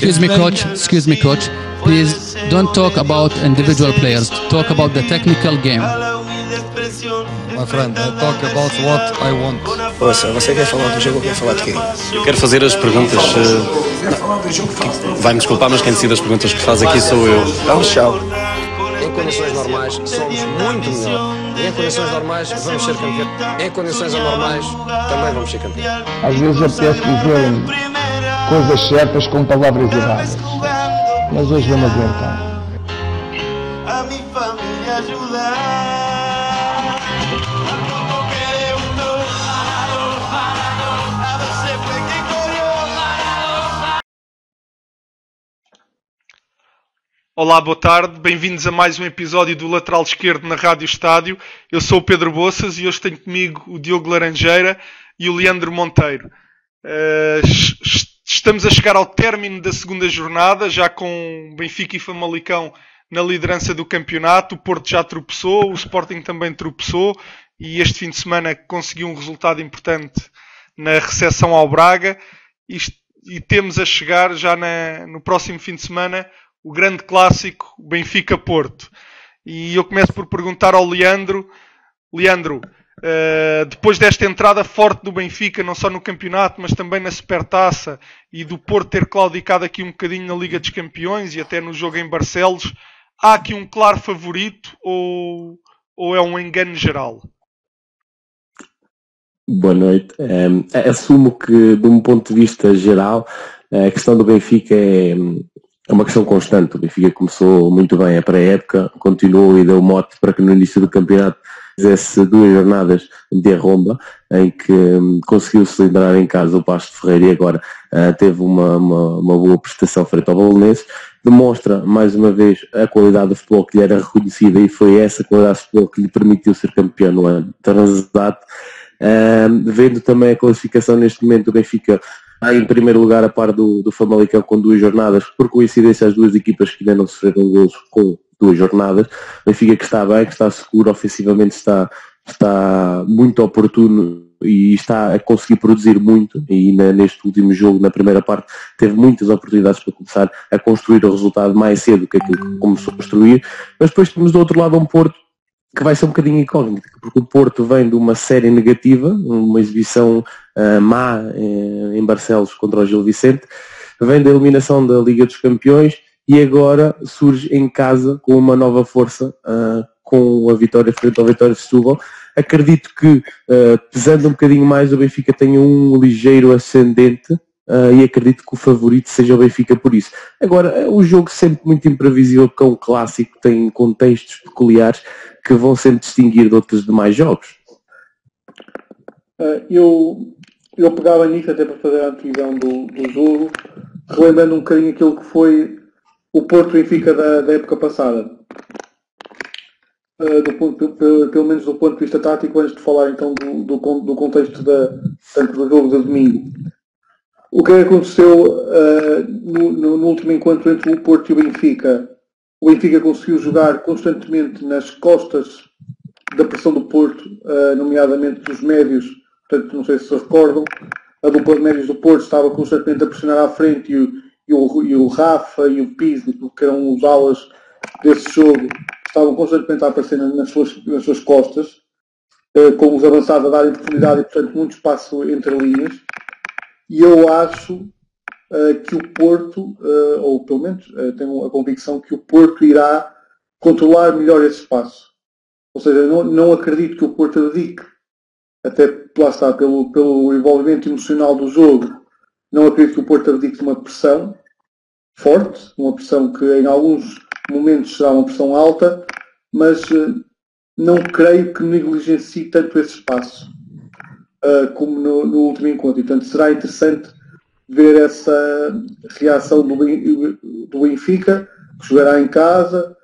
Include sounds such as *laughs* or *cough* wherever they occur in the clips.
Excuse me, coach. Excuse me, coach. Please don't talk about individual players. Talk about the technical game. My friend, I talk about what I want. Ouça, você quer falar do jogo ou quer falar de quê? Eu quero fazer as perguntas. eh, Vai-me desculpar, mas quem decide as perguntas que faz aqui sou eu. Então, tchau. Em condições normais, somos muito melhor. E em condições normais, vamos ser campeões. Em condições anormais, também vamos ser campeões. Às vezes apetece dizer coisas certas com palavras erradas. Mas hoje vamos aguentar. a. Olá, boa tarde, bem-vindos a mais um episódio do Lateral Esquerdo na Rádio Estádio. Eu sou o Pedro Boças e hoje tenho comigo o Diogo Laranjeira e o Leandro Monteiro. Es- estamos a chegar ao término da segunda jornada, já com Benfica e Famalicão na liderança do campeonato. O Porto já tropeçou, o Sporting também tropeçou e este fim de semana conseguiu um resultado importante na recepção ao Braga. E temos a chegar já na- no próximo fim de semana o grande clássico Benfica-Porto. E eu começo por perguntar ao Leandro, Leandro, eh, depois desta entrada forte do Benfica, não só no campeonato, mas também na Supertaça, e do Porto ter claudicado aqui um bocadinho na Liga dos Campeões e até no jogo em Barcelos, há aqui um claro favorito ou, ou é um engano geral? Boa noite. Ehm, assumo que, de um ponto de vista geral, a questão do Benfica é, é uma questão constante. O Benfica começou muito bem a pré-época, continuou e deu mote para que no início do campeonato fizesse duas jornadas de arromba, em que hum, conseguiu se livrar em casa o Pasto Ferreira e agora ah, teve uma, uma, uma boa prestação frente ao Bolonenses. Demonstra, mais uma vez, a qualidade do futebol que lhe era reconhecida e foi essa qualidade de futebol que lhe permitiu ser campeão no ano transatado. Ahm, vendo também a classificação neste momento, o Benfica em primeiro lugar a par do, do Famalicão com duas jornadas, por coincidência as duas equipas que ainda não sofreram gols com duas jornadas. Benfica que está bem, que está seguro, ofensivamente está, está muito oportuno e está a conseguir produzir muito e na- neste último jogo, na primeira parte, teve muitas oportunidades para começar a construir o resultado mais cedo que aquilo que começou a construir. Mas depois temos do outro lado um Porto que vai ser um bocadinho incógnito, porque o Porto vem de uma série negativa, uma exibição ah, má eh, em Barcelos contra o Gil Vicente, vem da eliminação da Liga dos Campeões e agora surge em casa com uma nova força, ah, com a vitória frente ao Vitória de Setúbal. Acredito que, ah, pesando um bocadinho mais, o Benfica tenha um ligeiro ascendente ah, e acredito que o favorito seja o Benfica por isso. Agora, é um jogo sempre muito imprevisível, porque é um clássico, tem contextos peculiares que vão sempre distinguir de outros demais jogos. Uh, eu, eu pegava nisso até para fazer a antevisão do, do jogo, relembrando um bocadinho aquilo que foi o Porto Benfica da, da época passada. Uh, do ponto, pe- pelo menos do ponto de vista tático, antes de falar então do, do, do contexto da, tanto do jogo de domingo. O que aconteceu uh, no, no- no último encontro entre o Porto e o Benfica? O Benfica conseguiu jogar constantemente nas costas da pressão do Porto, uh, nomeadamente dos médios, portanto não sei se se recordam, a dupla de médios do Porto estava constantemente a pressionar à frente e o, e o, e o Rafa e o Pizzi, que eram os alas desse jogo, estavam constantemente a aparecer nas suas, nas suas costas, uh, com os avançados a darem profundidade e portanto muito espaço entre linhas. E eu acho uh, que o Porto, uh, ou pelo menos uh, tenho a convicção que o Porto irá controlar melhor esse espaço. Ou seja, não, não acredito que o Porto dedique, até lá está, pelo, pelo envolvimento emocional do jogo, não acredito que o Porto dedique uma pressão forte, uma pressão que em alguns momentos será uma pressão alta, mas eh, não creio que negligencie tanto esse espaço eh, como no, no último encontro. E, portanto, será interessante ver essa reação do, do Benfica, que jogará em casa,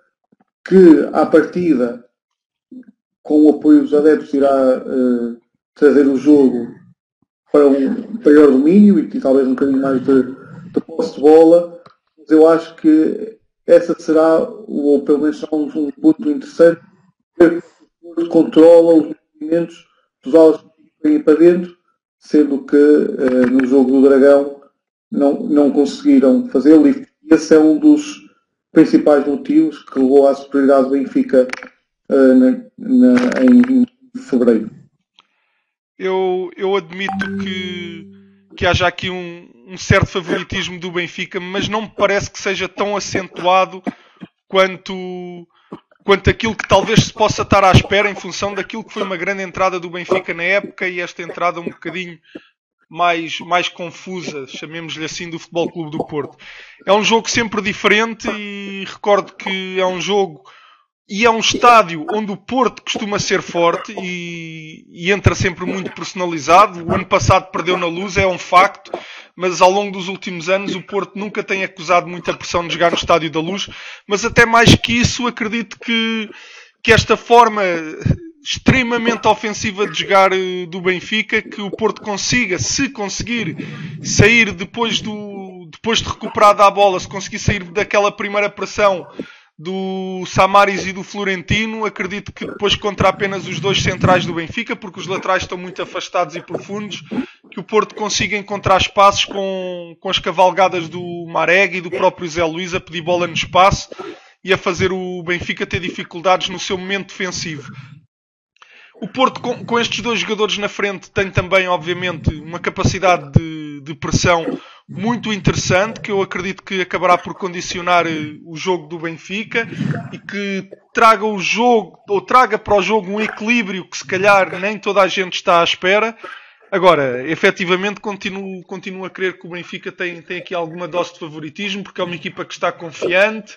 que à partida com o apoio dos adeptos, irá eh, trazer o jogo para um maior domínio e, talvez um bocadinho mais de, de posse de bola. Mas eu acho que essa será, ou pelo menos será um, um ponto interessante, ver que controla os movimentos dos alas que vêm para dentro, sendo que eh, no jogo do Dragão não, não conseguiram fazê-lo e esse é um dos principais motivos que levou à superioridade do Benfica uh, na, na, em fevereiro. Eu, eu admito que, que haja aqui um, um certo favoritismo do Benfica, mas não me parece que seja tão acentuado quanto, quanto aquilo que talvez se possa estar à espera em função daquilo que foi uma grande entrada do Benfica na época e esta entrada um bocadinho mais, mais confusa, chamemos-lhe assim, do Futebol Clube do Porto. É um jogo sempre diferente e recordo que é um jogo e é um estádio onde o Porto costuma ser forte e, e, entra sempre muito personalizado. O ano passado perdeu na luz, é um facto, mas ao longo dos últimos anos o Porto nunca tem acusado muita pressão de jogar no Estádio da Luz. Mas até mais que isso, acredito que, que esta forma extremamente ofensiva de jogar eh, do Benfica, que o Porto consiga, se conseguir sair depois do depois de recuperar a bola, se conseguir sair daquela primeira pressão do Samaris e do Florentino, acredito que depois contra apenas os dois centrais do Benfica, porque os laterais estão muito afastados e profundos, que o Porto consiga encontrar espaços com, com as cavalgadas do Marega e do próprio Zé Luís a pedir bola no espaço e a fazer o Benfica ter dificuldades no seu momento defensivo. O Porto, com, com, estes dois jogadores na frente, tem também, obviamente, uma capacidade de, de, pressão muito interessante, que eu acredito que acabará por condicionar eh, o jogo do Benfica e que traga o jogo, ou traga para o jogo um equilíbrio que se calhar nem toda a gente está à espera. Agora, efetivamente, continuo, continuo a crer que o Benfica tem, tem aqui alguma dose de favoritismo, porque é uma equipa que está confiante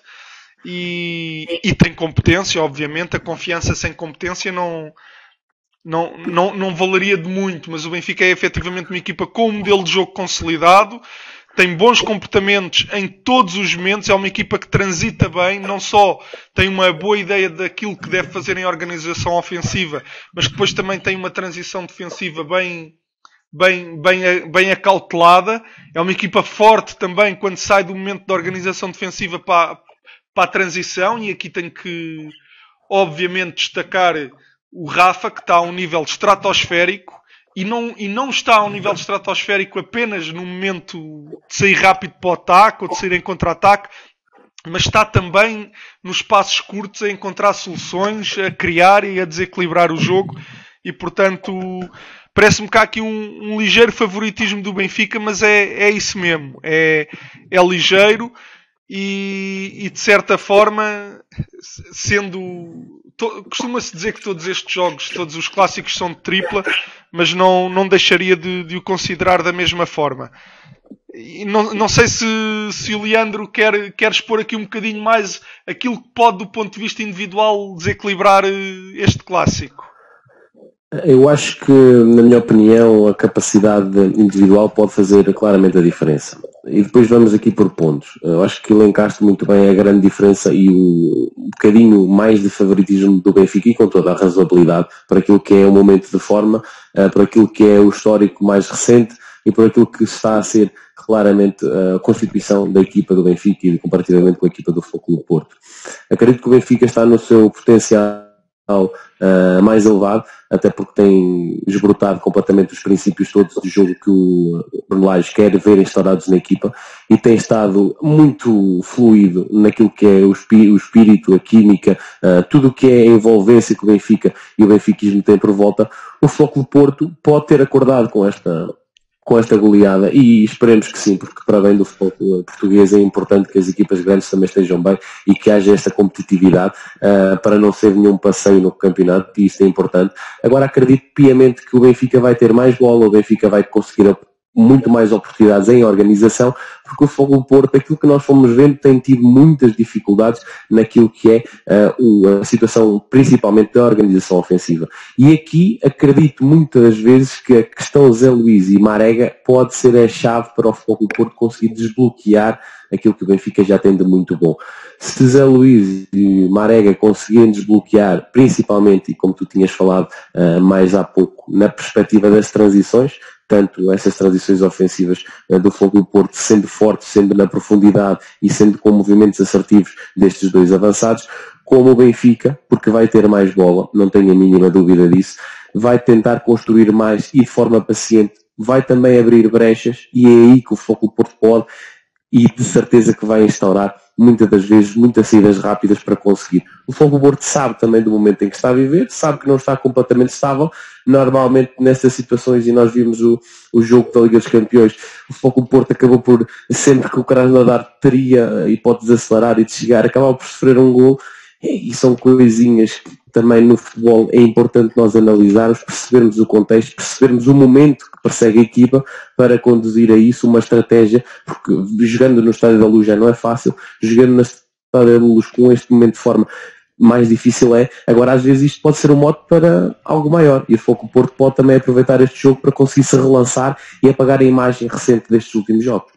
e, e tem competência, obviamente. A confiança sem competência não não, não, não valeria de muito, mas o Benfica é efetivamente uma equipa com um modelo de jogo consolidado, tem bons comportamentos em todos os momentos, é uma equipa que transita bem, não só tem uma boa ideia daquilo que deve fazer em organização ofensiva, mas depois também tem uma transição defensiva bem, bem, bem, bem acautelada. É uma equipa forte também quando sai do momento da organização defensiva para, para a transição, e aqui tenho que, obviamente, destacar o Rafa, que está a um nível estratosférico, e não, e não está a um nível estratosférico apenas no momento de sair rápido para o ataque ou de sair em contra-ataque, mas está também nos espaços curtos a encontrar soluções, a criar e a desequilibrar o jogo. E portanto, parece-me que há aqui um, um, ligeiro favoritismo do Benfica, mas é, é isso mesmo. É, é ligeiro e, e de certa forma, sendo costuma-se dizer que todos estes jogos, todos os clássicos são de tripla, mas não, não deixaria de, de o considerar da mesma forma. E não, não sei se, se o Leandro quer, quer expor aqui um bocadinho mais aquilo que pode, do ponto de vista individual, desequilibrar eh, este clássico. Eu acho que, na minha opinião, a capacidade individual pode fazer claramente a diferença. E depois vamos aqui por pontos. Eu acho que elencaste muito bem a grande diferença e o um bocadinho mais de favoritismo do Benfica e com toda a razoabilidade para aquilo que é o momento de forma, eh, para aquilo que é o histórico mais recente e por aquilo que está a ser claramente a constituição da equipa do Benfica e comparativamente com a equipa do Foco do Porto. Acredito que o Benfica está no seu potencial uh, mais elevado, até porque tem esbrotado completamente os princípios todos do jogo que o Bruno quer ver instaurados na equipa e tem estado muito fluido naquilo que é o, o espírito, a química, uh, tudo o que é a envolvência que o Benfica e o benfiquismo têm por volta. O Floco do Porto pode ter acordado com esta com esta goleada e esperemos que sim, porque para bem do futebol português é importante que as equipas grandes também estejam bem e que haja esta competitividade uh, para não ser nenhum passeio no campeonato, e isso é importante. Agora acredito piamente que o Benfica vai ter mais bola, o Benfica vai conseguir muito mais oportunidades em organização, porque o Fogo do Porto, aquilo que nós fomos vendo, tem tido muitas dificuldades naquilo que é uh, a situação, principalmente da organização ofensiva. E aqui acredito muitas vezes que a questão Zé Luís e Marega pode ser a chave para o Fogo do Porto conseguir desbloquear aquilo que o Benfica já tem de muito bom. Se Zé Luís e Marega conseguirem desbloquear, principalmente, e como tu tinhas falado uh, mais há pouco, na perspectiva das transições, tanto essas transições ofensivas uh, do Fogo do Porto sendo forte, sendo na profundidade e sendo com movimentos assertivos destes dois avançados, como o Benfica, porque vai ter mais bola, não tenho a mínima dúvida disso, vai tentar construir mais e de forma paciente vai também abrir brechas e é aí que o Foco Porto pode e de certeza que vai instaurar muitas das vezes muitas saídas rápidas para conseguir. O Fogo Porto sabe também do momento em que está a viver, sabe que não está completamente estável. Normalmente nessas situações, e nós vimos o, o jogo da Liga dos Campeões, o Fogo Porto acabou por, sempre que o Krasnodar teria a hipótese de acelerar e de chegar, acabava por sofrer um gol e são coisinhas que também no futebol é importante nós analisarmos, percebermos o contexto, percebermos o momento que persegue a equipa para conduzir a isso uma estratégia, porque jogando no Estádio da Luz já não é fácil, jogando no Estádio da Luz com este momento de forma mais difícil é, agora às vezes isto pode ser um mote para algo maior e o Foco Porto pode também aproveitar este jogo para conseguir se relançar e apagar a imagem recente destes últimos jogos.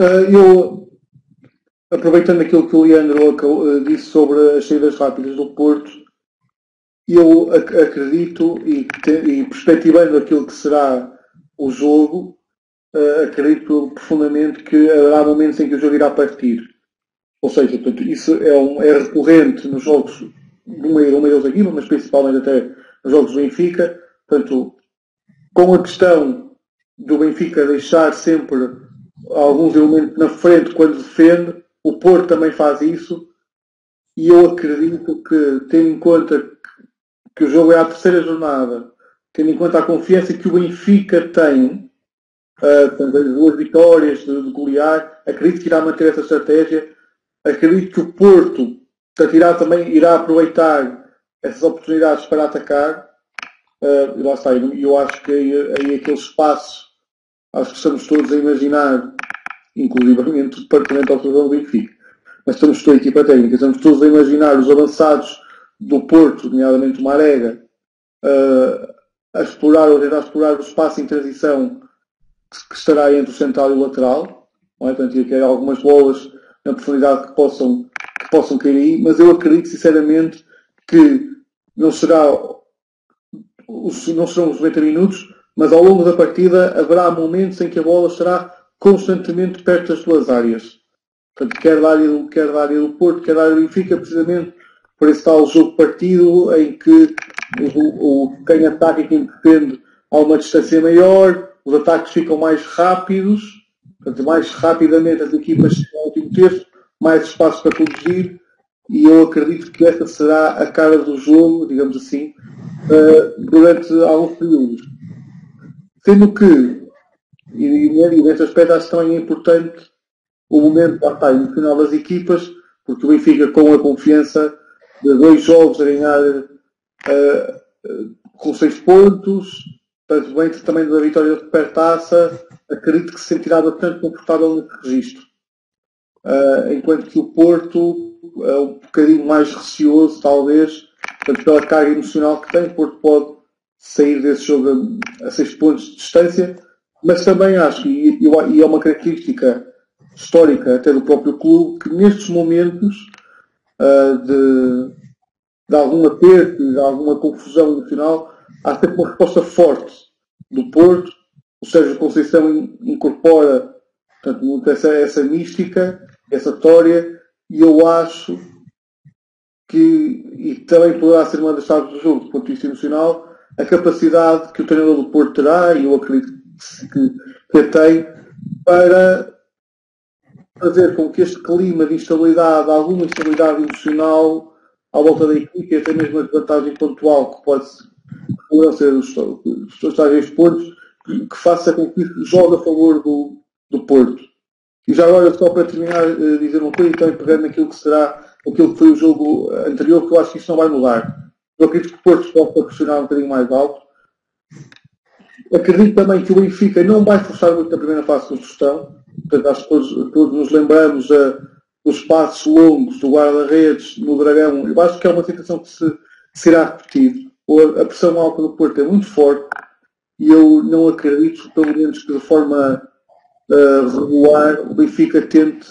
Uh, eu aproveitando aquilo que o Leandro eh, disse sobre as saídas rápidas do Porto, eu ac acredito e, e, perspectivando aquilo que será o jogo, uh, acredito profundamente que haverá momentos em que o jogo irá partir. Ou seja, portanto, isso é, um, é recorrente nos jogos do meio, meio aqui, mas principalmente até nos jogos do Benfica. Portanto, com a questão do Benfica deixar sempre alguns elementos na frente quando defende, o Porto também faz isso e eu acredito que, tendo em conta que, o jogo é a terceira jornada, tendo em conta a confiança que o Benfica tem, uh, as duas vitórias de, de acredito que irá manter essa estratégia. Acredito que o Porto irá também irá aproveitar essas oportunidades para atacar. Uh, lá está, eu acho que aí, aí aquele espaço, acho que estamos todos a imaginar inclusivamente o Departamento de Autoridade do Benfica. Mas estamos toda a equipa técnica, estamos todos a imaginar os avançados do Porto, nomeadamente o Marega, a explorar ou tentar explorar o espaço em transição que estará entre o central e o lateral. Não é? Portanto, que algumas bolas na profundidade que possam, que possam cair aí, mas eu acredito sinceramente que não será não serão os 90 minutos, mas ao longo da partida haverá momentos em que a bola estará constantemente perto das suas áreas. Portanto, quer da área do, quer da área do Porto, quer da área do Benfica, precisamente por esse tal jogo partido em que o, o, quem ataca e quem defende há uma distância maior, os ataques ficam mais rápidos, portanto, mais rapidamente as equipas chegam ao último terço, mais espaço para conduzir, e eu acredito que esta será a cara do jogo, digamos assim, uh, durante alguns períodos. Sendo que e, e nesse aspecto acho também é importante o momento lá está, emocional das equipas, porque o Benfica com a confiança de dois jogos a ganhar uh, com seis pontos, tanto bem também da vitória de Supertaça, acredito que se sentirá bastante confortável no registro. Uh, enquanto que o Porto é um bocadinho mais receoso, talvez, portanto, pela carga emocional que tem, o Porto pode sair desse jogo a, a seis pontos de distância, mas também acho, e, e é uma característica histórica até do próprio clube, que nestes momentos uh, de, de algum aperto, de alguma confusão no final, há sempre uma resposta forte do Porto. O Sérgio Conceição incorpora portanto, muito essa, essa mística, essa história, e eu acho que, e também poderá ser uma das chaves do jogo, do ponto de vista emocional, a capacidade que o treinador do Porto terá, e eu acredito que, que tem para fazer com que este clima de instabilidade, alguma instabilidade emocional à volta da equipe, até mesmo a desvantagem pontual que pode ser os, os tais pontos, que, que faça com que jogue a favor do, do Porto. E já agora, só para terminar, uh, dizer uma coisa e também pegando naquilo que será aquilo que foi o jogo anterior, que eu acho que isso não vai mudar. Eu acredito que o Porto pode pressionar um bocadinho mais alto, Acredito também que o Benfica não vai forçar muito na primeira fase de construção. Portanto, acho que todos, todos nos lembramos uh, dos passos longos do guarda-redes no Dragão. Eu acho que é uma situação que se, se irá repetir. A, pressão alta do Porto é muito forte e eu não acredito, pelo menos que de forma uh, regular, o Benfica tente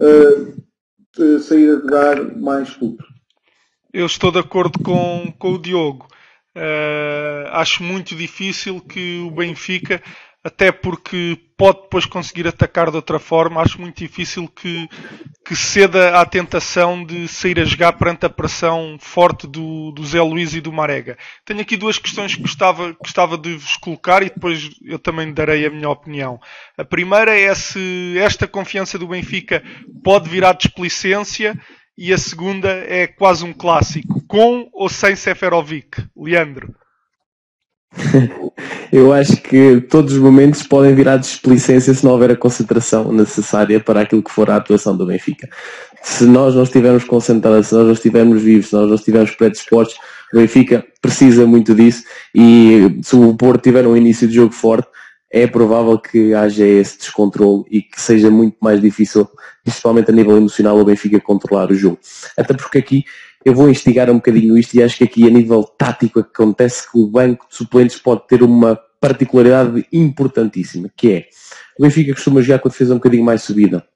uh, sair a jogar mais puto. Eu estou de acordo com, com o Diogo. Uh, acho muito difícil que o Benfica até porque pode depois conseguir atacar de outra forma. Acho muito difícil que, que ceda à tentação de sair a jogar perante a pressão forte do, do Zé Luís e do Marega. Tenho aqui duas questões que gostava, gostava de vos colocar e depois eu também darei a minha opinião. A primeira é se esta confiança do Benfica pode virar desplicência e a segunda é quase um clássico, com ou sem Seferovic. Leandro. *laughs* Eu acho que todos os momentos podem virar displicência se não houver a concentração necessária para aquilo que for a atuação do Benfica. Se nós não estivermos concentrados, se nós não estivermos vivos, se nós não estivermos predispostos, o Benfica precisa muito disso e se o Porto tiver um início de jogo forte, é provável que haja esse descontrole e que seja muito mais difícil, principalmente a nível emocional, o Benfica controlar o jogo. Até porque aqui eu vou instigar um bocadinho isto e acho que aqui a nível tático acontece que o banco de suplentes pode ter uma particularidade importantíssima, que é o Benfica costuma jogar com a defesa um bocadinho mais subida.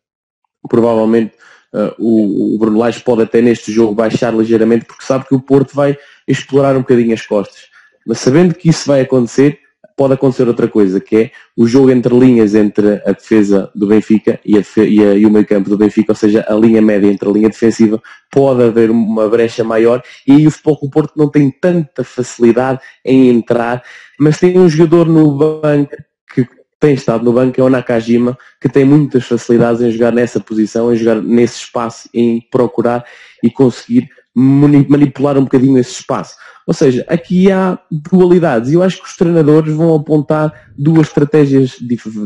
Provavelmente uh, o, o Bruno Lage pode até neste jogo baixar ligeiramente porque sabe que o Porto vai explorar um bocadinho as costas. Mas sabendo que isso vai acontecer, pode acontecer outra coisa, que é o jogo entre linhas entre a defesa do Benfica e, a, e, a, e o meio campo do Benfica, ou seja, a linha média entre a linha defensiva, pode haver uma brecha maior e aí o Futebol Porto não tem tanta facilidade em entrar, mas tem um jogador no banco que tem estado no banco, é o Nakajima, que tem muitas facilidades em jogar nessa posição, em jogar nesse espaço, em procurar e conseguir manipular um bocadinho esse espaço. Ou seja, aqui há dualidades e eu acho que os treinadores vão apontar duas estratégias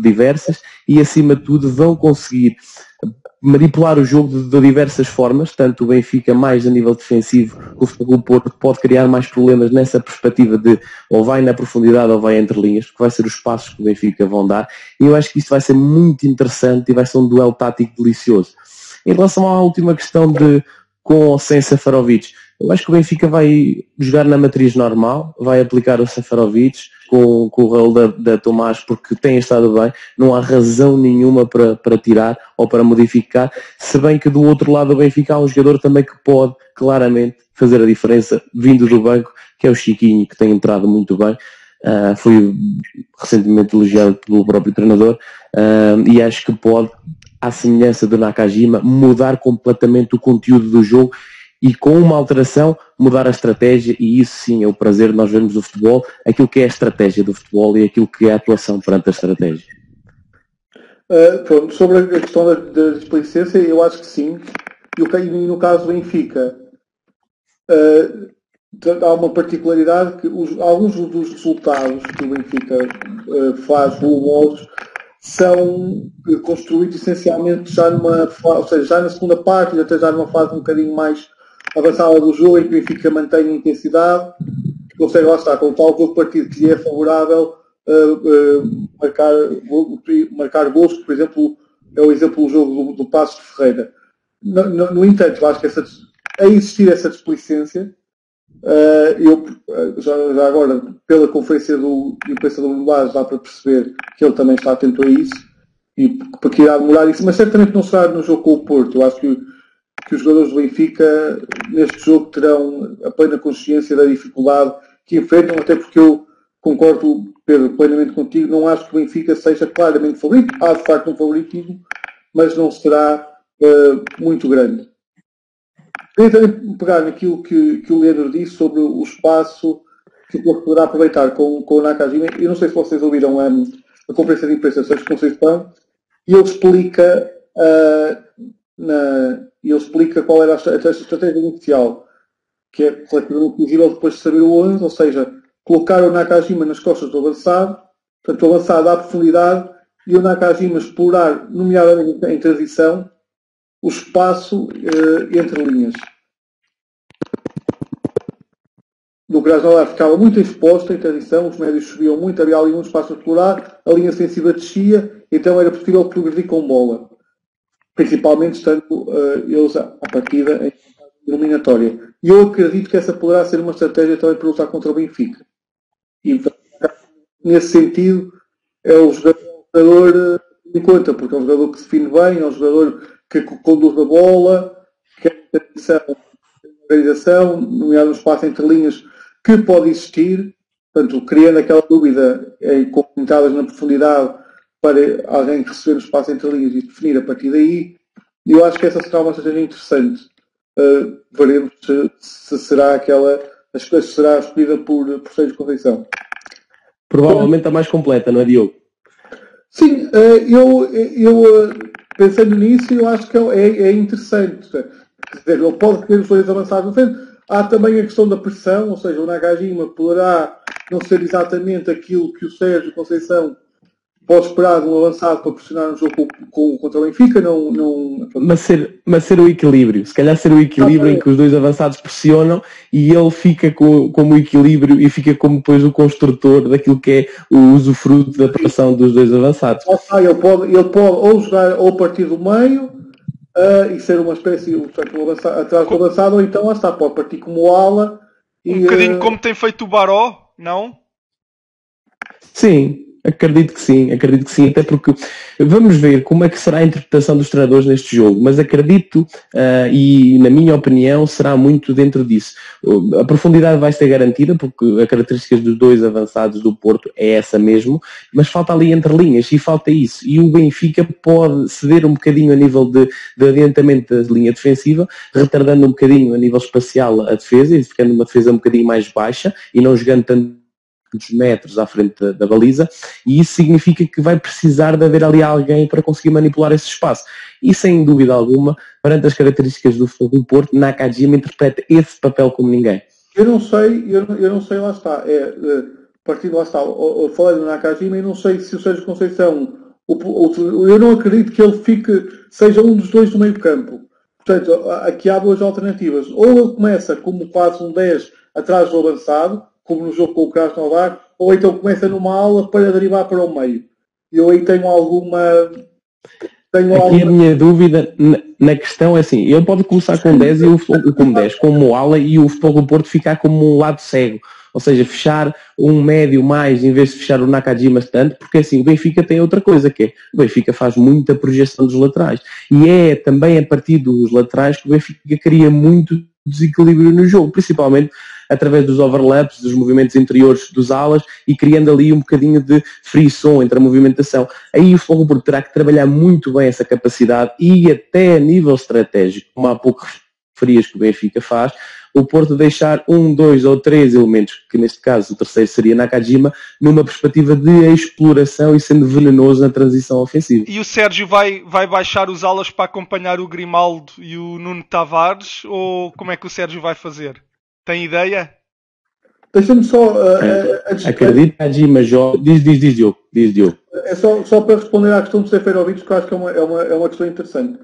diversas e acima de tudo vão conseguir manipular o jogo de, de diversas formas, tanto o Benfica mais a nível defensivo, o Futebol Porto pode criar mais problemas nessa perspectiva de ou vai na profundidade ou vai entre linhas, porque vai ser os passos que o Benfica vão dar, e eu acho que isso vai ser muito interessante e vai ser um duelo tático delicioso. Em relação à última questão de com ou sem Safarovic. Eu acho que o Benfica vai jogar na matriz normal, vai aplicar o Safarovic com, com o rol da, da, Tomás porque tem estado bem, não há razão nenhuma para, para tirar ou para modificar, se bem que do outro lado do Benfica há um jogador também que pode claramente fazer a diferença vindo do banco, que é o Chiquinho, que tem entrado muito bem. Uh, foi recentemente elogiado pelo próprio treinador uh, e acho que pode à semelhança do Nakajima, mudar completamente o conteúdo do jogo e com uma alteração mudar a estratégia e isso sim é o prazer de nós vermos o futebol, aquilo que é a estratégia do futebol e aquilo que é a atuação perante a estratégia. Uh, pronto, sobre a questão da, da displicência, eu acho que sim. E no caso do Benfica, uh, há uma particularidade que os, alguns dos resultados que o Benfica uh, faz volumosos são construídos essencialmente já numa ou seja, já na segunda parte, até já numa fase um bocadinho mais avançada do jogo, em que o Benfica mantém a intensidade, que consegue lá estar, com o tal jogo partido que lhe é favorável uh, uh, marcar, marcar gols, por exemplo é o exemplo do jogo do, do Passo de Ferreira. No, no, no entanto, eu acho que essa, a existir essa displicência, Uh, eu, já, já, agora, pela conferência do do Lulaz, dá para perceber que ele também está atento a isso e para que irá demorar isso, mas certamente não será no jogo com o Porto. Eu acho que, que os jogadores do Benfica neste jogo terão a plena consciência da dificuldade que enfrentam, até porque eu concordo, Pedro, plenamente contigo, não acho que o Benfica seja claramente favorito. Há de facto um favoritismo, mas não será uh, muito grande. Queria também pegar naquilo que, que o Leandro disse sobre o espaço que o Porto poderá aproveitar com, com o Nakajima. Eu não sei se vocês ouviram a, a conferência de imprensa Sérgio Conceição e ele explica, uh, na, ele explica qual era a, a estratégia inicial, que é relativamente visível depois de saber o 11, ou seja, colocar o Nakajima nas costas do avançado, portanto o avançado à profundidade e o Nakajima explorar, nomeadamente em transição, o espaço uh, entre linhas. No Krasnodar ficava muito exposto em transição, os médios subiam muito, havia ali um espaço a explorar, a linha defensiva descia, então era possível progredir com bola. Principalmente estando uh, eles à partida em eliminatória. E eu acredito que essa poderá ser uma estratégia também para lutar contra o Benfica. E nesse sentido, é o jogador em conta, porque é um jogador que se define bem, é um jogador que conduz a bola, que é a organização, nomeado no espaço entre linhas, que pode existir, Portanto, criando aquela dúvida eh, com entradas na profundidade para alguém receber o espaço entre linhas e definir a partir daí, eu acho que essa será uma estratégia interessante. Uh, veremos se, se, será aquela, se será escolhida por, por Sérgio Conceição. Provavelmente a mais completa, não é, Diogo? Sim, uh, eu, eu uh, pensando nisso, eu acho que é, é interessante. Quer dizer, ele pode querer os dois avançados no frente. Há também a questão da pressão, ou seja, o Nagajima poderá não ser exatamente aquilo que o Sérgio Conceição pode esperar um avançado para pressionar um jogo com, com, contra o Benfica, não, não... Mas, ser, mas ser o equilíbrio, se calhar ser o equilíbrio ah, em que os dois avançados pressionam e ele fica com, como equilíbrio e fica como depois o construtor daquilo que é o usufruto da pressão dos dois avançados. Ah, ele, pode, ele pode ou jogar ou partir do meio uh, e ser uma espécie portanto, um avançado, atrás do avançado, ou então lá está, pode partir como ala. Um e, bocadinho uh... como tem feito o Baró, não? Sim, Acredito que sim, acredito que sim, até porque vamos ver como é que será a interpretação dos treinadores neste jogo, mas acredito uh, e na minha opinião será muito dentro disso. A profundidade vai ser garantida porque a característica dos dois avançados do Porto é essa mesmo, mas falta ali entre linhas e falta isso. E o Benfica pode ceder um bocadinho a nível de, de adiantamento da linha defensiva, retardando um bocadinho a nível espacial a defesa e ficando uma defesa um bocadinho mais baixa e não jogando tanto muitos metros à frente da, da, baliza, e isso significa que vai precisar de haver ali alguém para conseguir manipular esse espaço. E sem dúvida alguma, perante as características do Fogo do Porto, Nakajima interpreta esse papel como ninguém. Eu não sei, eu não, eu não sei, lá está. É, é, partindo lá está, falei do Nakajima e não sei se o Sérgio Conceição, o, o, eu não acredito que ele fique, seja um dos dois do meio campo. Portanto, aqui há duas alternativas. Ou ele começa como quase um 10 atrás do avançado, como no jogo com o Krasnodar, ou então começa numa aula para derivar para o meio. Eu aí tenho alguma. Tenho Aqui alguma... a minha dúvida na, questão é assim, ele pode começar com 10 e o com 10, como ala e o Futebol do Porto ficar como um lado cego. Ou seja, fechar um médio mais em vez de fechar o Nakajima tanto, porque assim o Benfica tem outra coisa que é, o Benfica faz muita projeção dos laterais. E é também a partir dos laterais que o Benfica cria muito desequilíbrio no jogo, principalmente através dos overlaps, dos movimentos interiores dos alas e criando ali um bocadinho de frição entre a movimentação. Aí o Fogo Porto terá que trabalhar muito bem essa capacidade e até a nível estratégico, como há pouco referias que o Benfica faz, o Porto deixar um, dois ou três elementos, que neste caso o terceiro seria Nakajima, numa perspectiva de exploração e sendo venenoso na transição ofensiva. E o Sérgio vai, vai baixar os alas para acompanhar o Grimaldo e o Nuno Tavares ou como é que o Sérgio vai fazer? Tem ideia? Deixa-me só. Uh, uh, Acredito que a Dima joga. Diz, diz, diz, Diogo. Diz, Diogo. É só, só para responder à questão do Seferovic, que eu acho que é uma, é uma, é uma questão interessante.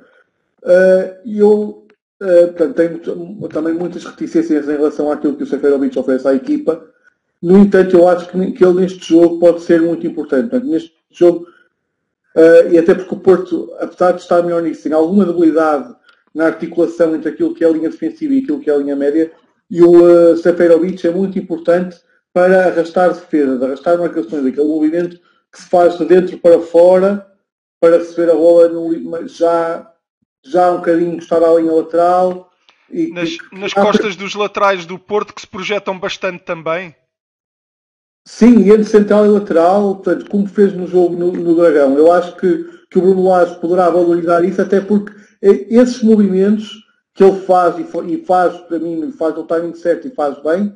Uh, eu uh, portanto, tenho também muitas reticências em relação àquilo que o Seferovic oferece à equipa. No entanto, eu acho que, que ele neste jogo pode ser muito importante. Portanto, neste jogo, uh, e até porque o Porto, apesar de estar melhor nisso, tem alguma debilidade na articulação entre aquilo que é a linha defensiva e aquilo que é a linha média, e o uh, Seferovic é muito importante para arrastar defesa, arrastar marcações, aquele movimento que se faz de dentro para fora para receber a bola no, já, já um bocadinho encostada à linha lateral. E, nas, nas costas dos laterais do Porto que se projetam bastante também. Sim, entre central e lateral, portanto, como fez no jogo no, no Dragão. Eu acho que, que o Bruno Lage poderá valorizar isso, até porque esses movimentos que ele faz e, faz para mim, faz no timing certo e faz bem,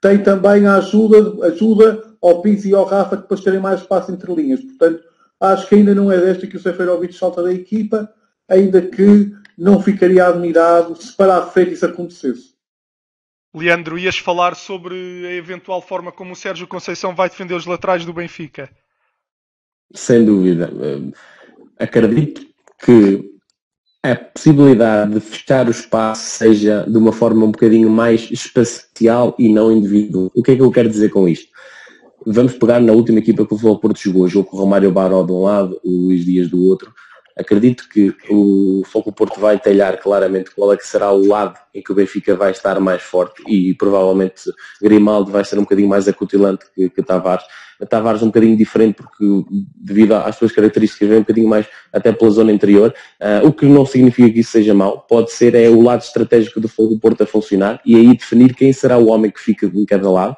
tem também a ajuda, ajuda ao Pizzi e ao Rafa depois terem mais espaço entre linhas. Portanto, acho que ainda não é desta que o Seferovic salta da equipa, ainda que não ficaria admirado se para a frente isso acontecesse. Leandro, ias falar sobre a eventual forma como o Sérgio Conceição vai defender os laterais do Benfica? Sem dúvida. Acredito que a possibilidade de fechar o espaço seja de uma forma um bocadinho mais espacial e não individual. O que é que eu quero dizer com isto? Vamos pegar na última equipa que o Futebol Porto jogou, jogo com o Romário Baró de um lado, o Luís Dias do outro. Acredito que o Foco Porto vai talhar claramente qual é que será o lado em que o Benfica vai estar mais forte e provavelmente Grimaldo vai ser um bocadinho mais acutilante que, que Tavares. Tavares um bocadinho diferente porque devido às suas características vem um bocadinho mais até pela zona interior, uh, o que não significa que isso seja mau, pode ser é o lado estratégico do Fogo Porto a funcionar e aí definir quem será o homem que fica em cada lado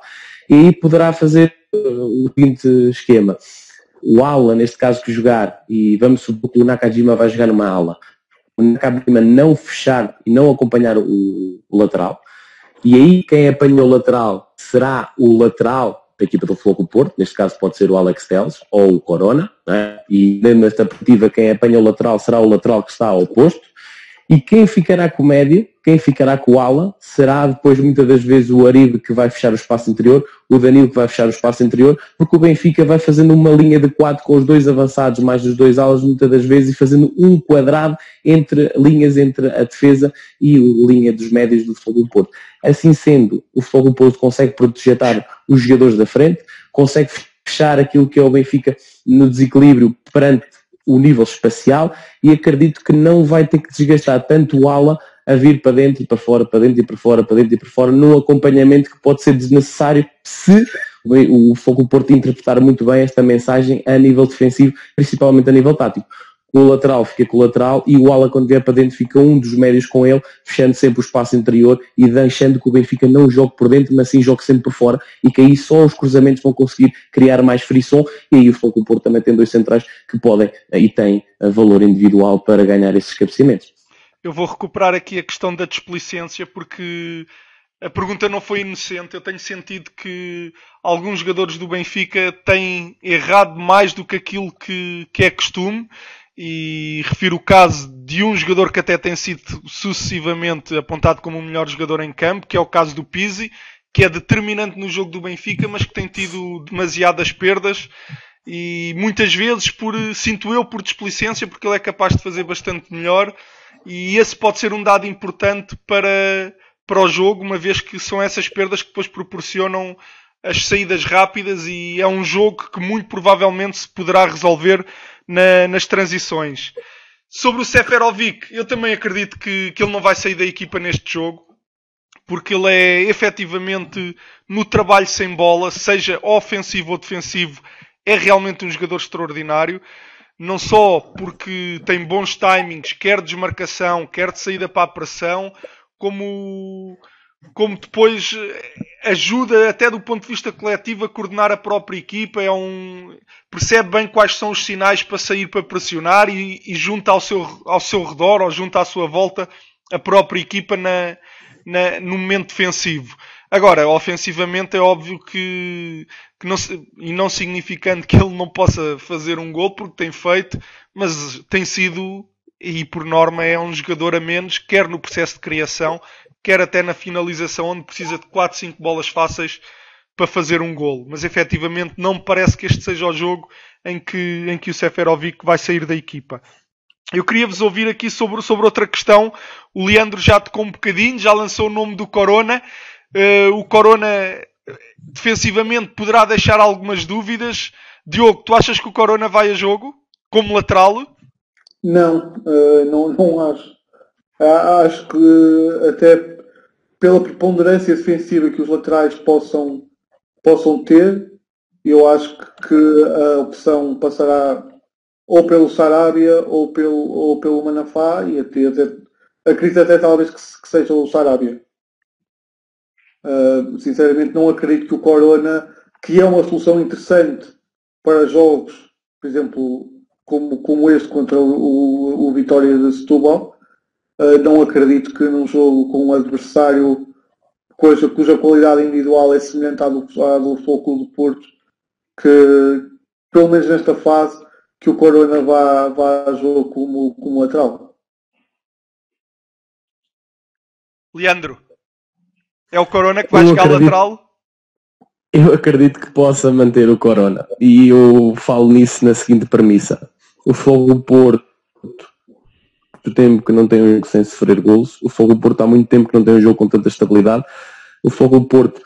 E aí poderá fazer uh, o seguinte esquema. O ala, neste caso, que jogar, e vamos supor que o Nakajima vai jogar numa ala, o Nakajima não fechar e não acompanhar o, o lateral, e aí quem apanha o lateral será o lateral da equipa do Floco Porto, neste caso pode ser o Alex Teles ou o Corona, né? e nesta partida quem apanha o lateral será o lateral que está ao posto, e quem ficará com o médio, quem ficará com o ala, será depois muitas das vezes o Aribe que vai fechar o espaço interior, o Danilo que vai fechar o espaço interior, porque o Benfica vai fazendo uma linha de quatro com os dois avançados mais os dois alas muitas das vezes e fazendo um quadrado entre linhas entre a defesa e a linha dos médios do Futebol do Porto. Assim sendo, o Futebol do Porto consegue proteger os jogadores da frente, consegue fechar aquilo que é o Benfica no desequilíbrio perante o nível espacial e acredito que não vai ter que desgastar tanto o ala a vir para dentro e para fora, para dentro e para fora, para dentro e para fora, num acompanhamento que pode ser desnecessário se o Foco Porto interpretar muito bem esta mensagem a nível defensivo, principalmente a nível tático o lateral fica com o lateral e o ala quando vier para dentro fica um dos médios com ele, fechando sempre o espaço interior e deixando que o Benfica não jogue por dentro, mas sim jogue sempre por fora e que aí só os cruzamentos vão conseguir criar mais frição e aí o Futebol Porto também tem dois centrais que podem e têm eh, valor individual para ganhar esses cabeceamentos. Eu vou recuperar aqui a questão da desplicência porque a pergunta não foi inocente. Eu tenho sentido que alguns jogadores do Benfica têm errado mais do que aquilo que, que é costume e refiro o caso de um jogador que até tem sido sucessivamente apontado como o melhor jogador em campo, que é o caso do Pizzi, que é determinante no jogo do Benfica, mas que tem tido demasiadas perdas. E muitas vezes por, sinto eu, por displicência, porque ele é capaz de fazer bastante melhor. E esse pode ser um dado importante para, para o jogo, uma vez que são essas perdas que depois proporcionam as saídas rápidas e é um jogo que muito provavelmente se poderá resolver na, nas transições. Sobre o Seferovic, eu também acredito que, que ele não vai sair da equipa neste jogo, porque ele é efetivamente no trabalho sem bola, seja ofensivo ou defensivo, é realmente um jogador extraordinário. Não só porque tem bons timings, quer de desmarcação, quer de saída para a pressão, como como depois eh, ajuda até do ponto de vista coletivo a coordenar a própria equipa, é um percebe bem quais são os sinais para sair para pressionar e, e junta ao seu, ao seu redor ou junta à sua volta a própria equipa na, na, no momento defensivo. Agora, ofensivamente é óbvio que, que não, e não significando que ele não possa fazer um gol porque tem feito, mas tem sido e por norma é um jogador a menos, quer no processo de criação, quer até na finalização, onde precisa de 4, 5 bolas fáceis para fazer um golo. Mas efetivamente não me parece que este seja o jogo em que, em que o Seferovic vai sair da equipa. Eu queria vos ouvir aqui sobre, sobre outra questão. O Leandro já tocou um bocadinho, já lançou o nome do Corona. Uh, o Corona defensivamente poderá deixar algumas dúvidas. Diogo, tu achas que o Corona vai a jogo como lateral? Não, uh, não, não acho. Acho que até pela preponderância defensiva que os laterais possam, possam ter, eu acho que a opção passará ou pelo Sarabia ou pelo, ou pelo Manafá e até, até acredito até talvez que, que seja o Sarabia. Uh, sinceramente não acredito que o Corona, que é uma solução interessante para jogos, por exemplo, como, como este contra o, o, o Vitória de Setúbal, uh, não acredito que num jogo com um adversário cuja, cuja qualidade individual é semelhante à do, à do Futebol do Porto, que pelo menos nesta fase que o Corona vá, vá a jogo como, como lateral. Leandro, é o Corona que vai acredito, lateral? Eu acredito que possa manter o Corona e eu falo nisso na seguinte premissa. O Fogo do Porto muito tempo que não tem um jogo sem sofrer golos. O Fogo Porto há muito tempo que não tem um jogo com tanta estabilidade. O Fogo Porto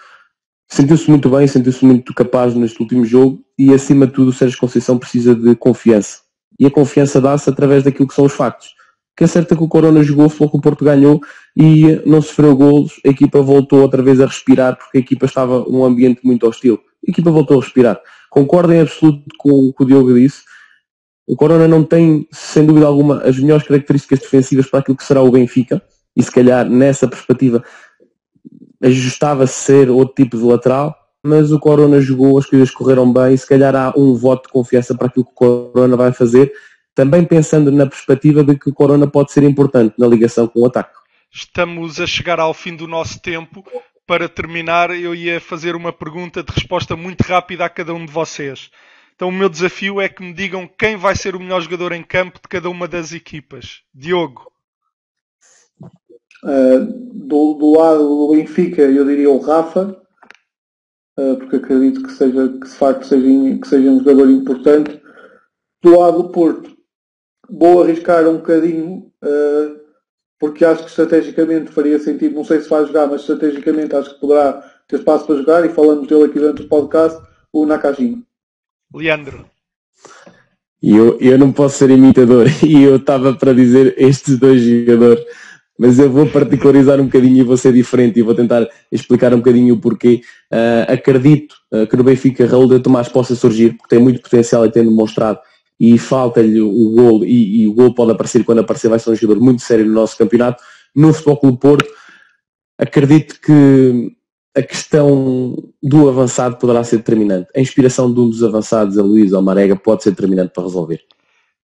sentiu-se muito bem, sentiu-se muito capaz neste último jogo e acima de tudo o Sérgio Conceição precisa de confiança. E a confiança dá-se através daquilo que são os factos. Que é certo que o Corona jogou, o Fogo Porto ganhou e não sofreu golos, a equipa voltou outra vez a respirar porque a equipa estava num ambiente muito hostil. A equipa voltou a respirar. Concordo em absoluto com o que o Diogo disse o Corona não tem, sem dúvida alguma, as melhores características defensivas para aquilo que será o Benfica, e se calhar nessa perspectiva ajustava-se ser outro tipo de lateral, mas o Corona jogou, as coisas correram bem e se calhar há um voto de confiança para aquilo que o Corona vai fazer, também pensando na perspectiva de que o Corona pode ser importante na ligação com o ataque. Estamos a chegar ao fim do nosso tempo. Para terminar, eu ia fazer uma pergunta de resposta muito rápida a cada um de vocês. Então, o meu desafio é que me digam quem vai ser o melhor jogador em campo de cada uma das equipas. Diogo. Uh, do, do, lado do Benfica, eu diria o Rafa, uh, porque acredito que, seja, que de facto seja, que seja um jogador importante. Do lado do Porto, vou arriscar um bocadinho, uh, porque acho que estrategicamente faria sentido, não sei se vai jogar, mas estrategicamente acho que poderá ter espaço para jogar, e falamos dele aqui durante o podcast, o Nakajima. Leandro. Eu, eu não posso ser imitador, *laughs* e eu estava para dizer estes dois jogadores mas eu vou particularizar um bocadinho e vou ser diferente e vou tentar explicar um bocadinho o porquê. Uh, acredito uh, que no Benfica Raul de Tomás possa surgir, porque tem muito potencial e tem demonstrado, e falta-lhe o gol, e, e, o gol pode aparecer quando aparecer, vai ser um jogador muito sério no nosso campeonato. No Futebol Clube Porto, acredito que a questão do avançado poderá ser determinante. A inspiração de um dos avançados, a Luís Almarega, pode ser determinante para resolver.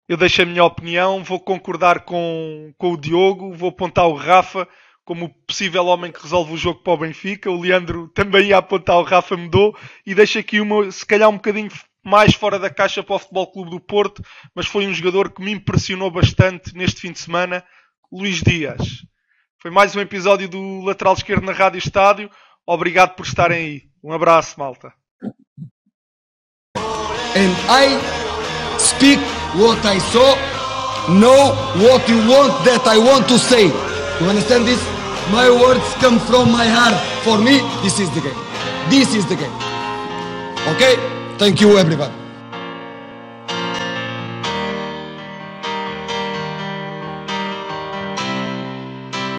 Eu deixo a minha opinião, vou concordar com, com o Diogo, vou apontar o Rafa como o possível homem que resolve o jogo para o Benfica. O Leandro também ia apontar o Rafa mudou e deixo aqui uma, se calhar um bocadinho mais fora da caixa para o Futebol Clube do Porto, mas foi um jogador que me impressionou bastante neste fim de semana, Luís Dias. Foi mais um episódio do Lateral Esquerdo na Rádio Estádio. Obrigado por estarem aí. Um abraço, malta. And I speak what I saw, know what you want that I want to say. You understand this? My words come from my heart. For me, this is the game. This is the game. Okay? Thank you, everybody.